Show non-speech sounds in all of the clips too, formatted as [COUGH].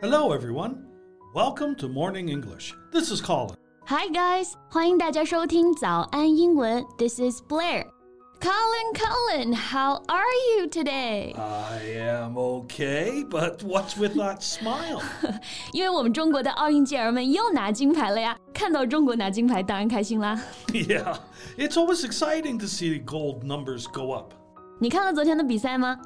Hello, everyone. Welcome to Morning English. This is Colin. Hi guys，欢迎大家收听早安英文。This is Blair. Colin, Colin, how are you today? I am okay, but what's with that smile? [LAUGHS] 因为我们中国的奥运健儿们又拿金牌了呀！看到中国拿金牌，当然开心啦。 yeah, it's always exciting to see gold numbers go up. 你看了昨天的比赛吗？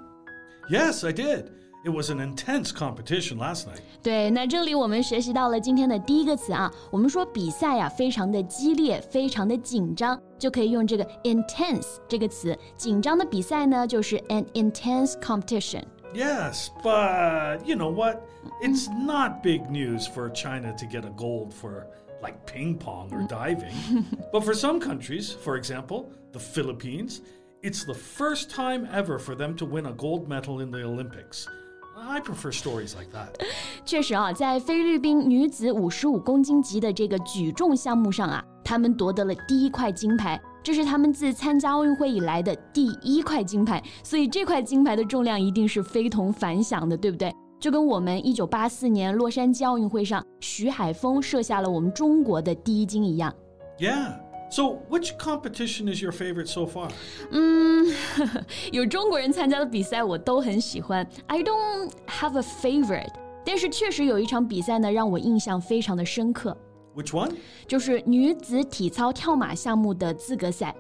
Yes, I did. It was an intense competition last night. 对，那这里我们学习到了今天的第一个词啊，我们说比赛呀、非常的激烈，非常的紧张，就可以用这个 intense 这个词。紧张的比赛呢，就是 an intense competition。 Yes, but you know what? It's not big news for China to get a gold for like ping pong or diving. [LAUGHS] but for some countries, for example, the Philippines, it's the first time ever for them to win a gold medal in the Olympics. I prefer stories like that. 确实啊，在菲律宾女子五十五公斤级的这个举重项目上啊，她们夺得了第一块金牌，这是她们自参加奥运会以来的第一块金牌，所以这块金牌的重量一定是非同凡响的，对不对？就跟我们一九八四年洛杉矶奥运会上徐海峰设下了我们中国的第一金一样。Yeah. So, which competition is your favorite so far? 嗯，[LAUGHS] 有中国人参加的比赛我都很喜欢。I don't have a favorite，但是确实有一场比赛呢，让我印象非常的深刻。 Which one? 就是女子体操跳马项目的资格赛。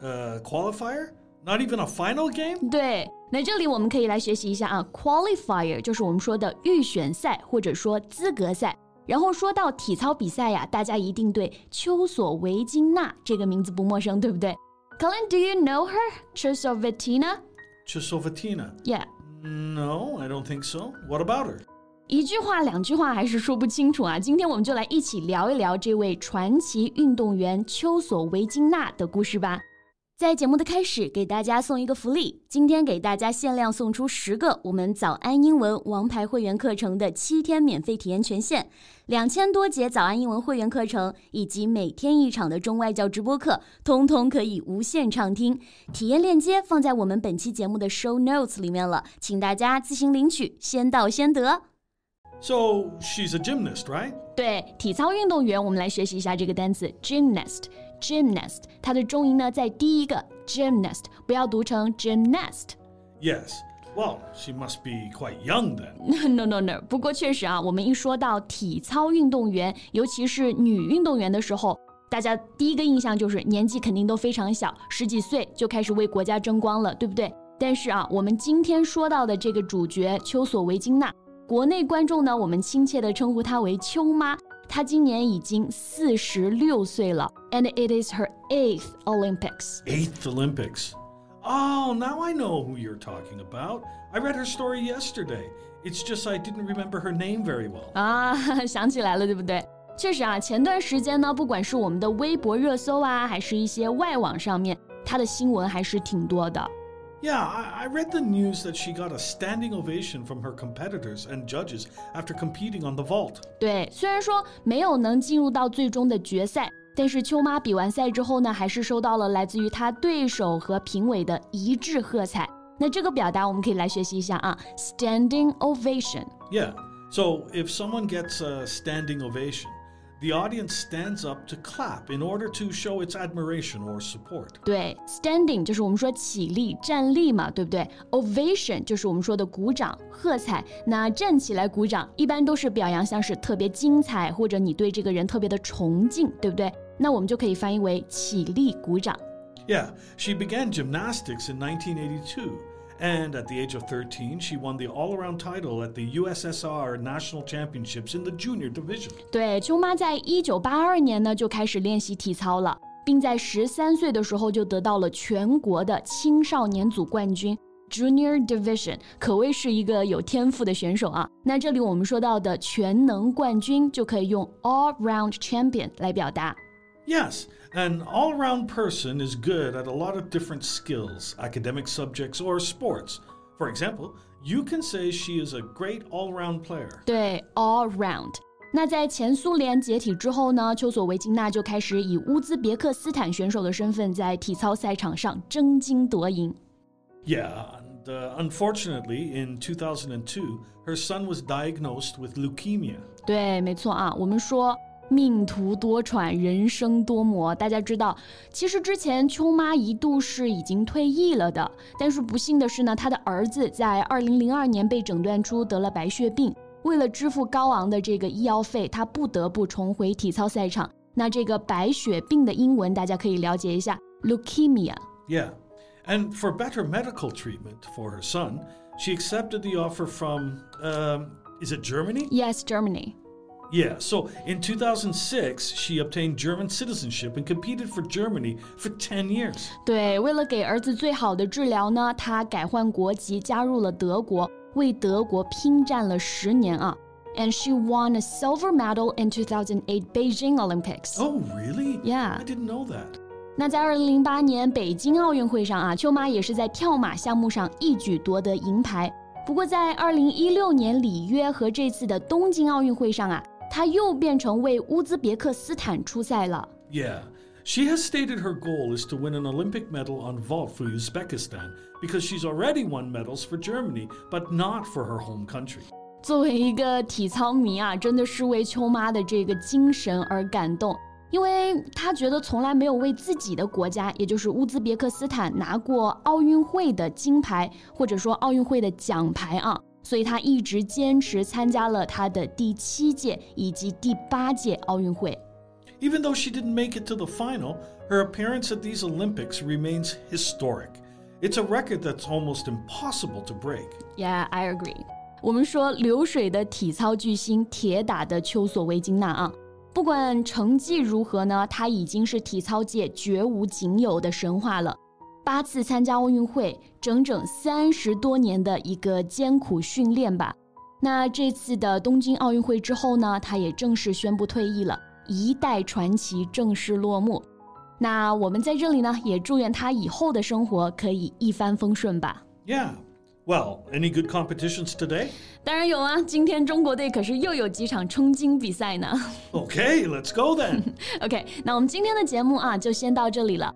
Uh, qualifier? Not even a final game? 对，那这里我们可以来学习一下啊，qualifier 就是我们说的预选赛或者说资格赛。 然后说到体操比赛呀，大家一定对丘索维金娜这个名字不陌生，对不对？Colin，do you know her? Chusovitina? Chusovitina. Yeah. No, I don't think so. What about her? 一句话、两句话还是说不清楚啊！今天我们就来一起聊一聊这位传奇运动员丘索维金娜的故事吧。在节目的开始，给大家送一个福利，今天给大家限量送出十个我们早安英文王牌会员课程的七天免费体验权限，两千多节早安英文会员课程以及每天一场的中外教直播课，通通可以无限畅听。体验链接放在我们本期节目的 show notes 里面了，请大家自行领取，先到先得。So, she's a gymnast, right? 对，体操运动员，我们来学习一下这个单词 gymnast。gymnast，它的重音呢在第一个 gymnast，不要读成 gymnast。Yes. Well, she must be quite young then. [LAUGHS] no no no，不过确实啊，我们一说到体操运动员，尤其是女运动员的时候，大家第一个印象就是年纪肯定都非常小，十几岁就开始为国家争光了，对不对？但是啊，我们今天说到的这个主角丘索维金娜，国内观众呢，我们亲切地称呼她为丘妈。她今年已经四十六岁了，and it is her eighth Olympics。 Eighth Olympics. Oh, now I know who you're talking about. I read her story yesterday. It's just I didn't remember her name very well. [LAUGHS] 啊，想起来了，对不对？确实啊，前段时间呢，不管是我们的微博热搜啊，还是一些外网上面，她的新闻还是挺多的。 yeah, I, I read the news that she got a standing ovation from her competitors and judges after competing on the vault. 对，虽然说没有能进入到最终的决赛，但是丘妈比完赛之后呢，还是收到了来自于她对手和评委的一致喝彩。那这个表达我们可以来学习一下啊，standing ovation。Yeah, so if someone gets a standing ovation the audience stands up to clap in order to show its admiration or support. 对，standing 就是我们说起立、站立嘛，对不对？ovation 就是我们说的鼓掌、喝彩。那站起来鼓掌，一般都是表扬像是特别精彩，或者你对这个人特别的崇敬，对不对？那我们就可以翻译为起立鼓掌。 Yeah, she began gymnastics in 1982. And at the age of 13, she won the all-around title at the USSR National Championships in the junior division. 对，丘妈在一九八二年呢就开始练习体操了，并在十三岁的时候就得到了全国的青少年组冠军 Division），可谓是一个有天赋的选手啊。那这里我们说到的全能冠军就可以用 all-round champion 来表达。Yes, an all round person is good at a lot of different skills, academic subjects, or sports. For example, you can say she is a great all round player. 对，all round。那在前苏联解体之后呢，丘索维金娜就开始以乌兹别克斯坦选手的身份在体操赛场上争金夺银。 Yeah, uh, unfortunately, in 2002, her son was diagnosed with leukemia. 对，没错啊，我们说 命途多舛，人生多磨。大家知道，其实之前秋妈一度是已经退役了的，但是不幸的是呢，她的儿子在二零零二年被诊断出得了白血病，为了支付高昂的这个医药费，她不得不重回体操赛场。那这个白血病的英文大家可以了解一下，leukemia。Yeah. And for better medical treatment for her son, she accepted the offer from, um, is it Germany? Yes, Germany. Yeah, so in 2006, she obtained German citizenship and competed for Germany for 10 years. 对，为了给儿子最好的治疗呢，她改换国籍，加入了德国，为德国拼战了十年啊。And she won a silver medal in 2008 Beijing Olympics. Oh, really? Yeah. I didn't know that. 那在二零零八年北京奥运会上啊，丘妈也是在跳马项目上一举夺得银牌。不过在二零一六年里约和这次的东京奥运会上啊，她又变成为乌兹别克斯坦出赛了。Yeah. She has stated her goal is to win an Olympic medal on vault for Uzbekistan because she's already won medals for Germany, but not for her home country. 作为一个体操迷啊，真的是为秋妈的这个精神而感动，因为她觉得从来没有为自己的国家，也就是乌兹别克斯坦拿过奥运会的金牌，或者说奥运会的奖牌啊，所以她一直坚持参加了她的第七届以及第八届奥运会。Even though she didn't make it to the final, her appearance at these Olympics remains historic. It's a record that's almost impossible to break. Yeah, I agree. 我们说流水的体操巨星，铁打的丘索维金娜啊，不管成绩如何呢，她已经是体操界绝无仅有的神话了。八次参加奥运会，整整三十多年的一个艰苦训练吧。那这次的东京奥运会之后呢，他也正式宣布退役了，一代传奇正式落幕。那我们在这里呢，也祝愿他以后的生活可以一帆风顺吧。Yeah. Well, any good competitions today? 当然有啊，今天中国队可是又有几场冲金比赛呢。Okay, let's go then. [LAUGHS] OK，那我们今天的节目啊，就先到这里了。